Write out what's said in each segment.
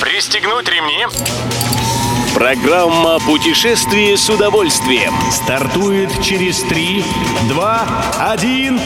Пристегнуть ремни. Программа «Путешествие с удовольствием». Стартует через 3, 2, 1.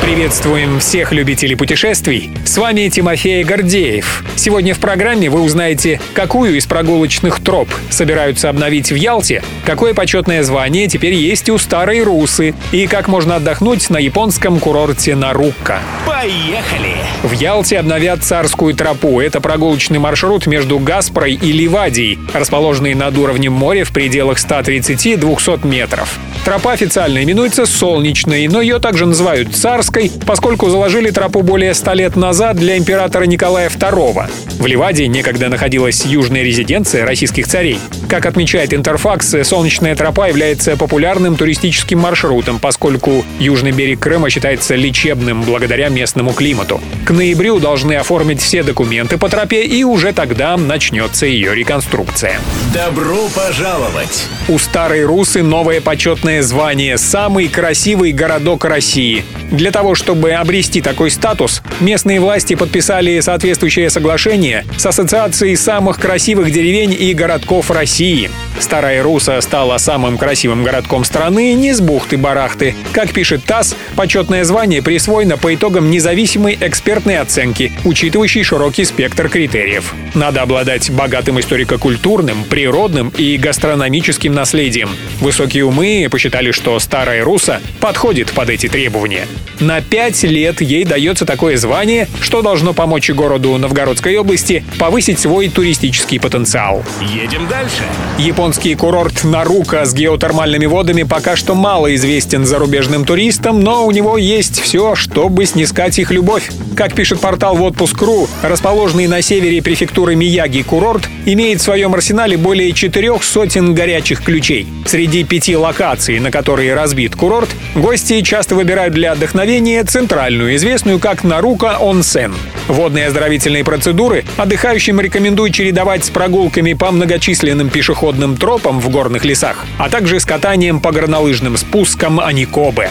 Приветствуем всех любителей путешествий. С вами Тимофей Гордеев. Сегодня в программе вы узнаете, какую из прогулочных троп собираются обновить в Ялте, какое почетное звание теперь есть у Старой Русы и как можно отдохнуть на японском курорте Нарукка. Поехали! В Ялте обновят Царскую тропу. Это прогулочный маршрут между Гаспрой и Ливадией, расположенный над уровнем моря в пределах 130-200 метров. Тропа официально именуется Солнечной, но ее также называют Царской, поскольку заложили тропу более ста лет назад для императора Николая II. В Ливадии некогда находилась южная резиденция российских царей. Как отмечает Интерфакс, Солнечная тропа является популярным туристическим маршрутом, поскольку южный берег Крыма считается лечебным благодаря местному климату. К ноябрю должны оформить все документы по тропе, и уже тогда начнется ее реконструкция. Добро пожаловать! У Старой Русы новое почетное звание «Самый красивый городок России». Для того, чтобы обрести такой статус, местные власти подписали соответствующее соглашение с Ассоциацией самых красивых деревень и городков России. Старая Руса стала самым красивым городком страны не с бухты-барахты. Как пишет ТАСС, почетное звание присвоено по итогам независимой экспертной оценки, учитывающей широкий спектр критериев. Надо обладать богатым историко-культурным, природным и гастрономическим наследием. Высокие умы посчитали, что Старая Руса подходит под эти требования. На пять лет ей дается такое звание, что должно помочь городу Новгородской области повысить свой туристический потенциал. Едем дальше. Японский курорт Нарука с геотермальными водами пока что мало известен зарубежным туристам, но у него есть все, чтобы снискать их любовь. Как пишет портал в отпуск.ру, расположенный на севере префектуры Мияги курорт имеет в своем арсенале более четырех сотен горячих ключей. Среди пяти локаций, на которые разбит курорт, гости часто выбирают для отдохновения центральную, известную как Нарука Онсен. Водные оздоровительные процедуры отдыхающим рекомендуют чередовать с прогулками по многочисленным пешеходным тропам в горных лесах, а также с катанием по горнолыжным спускам Аникобе.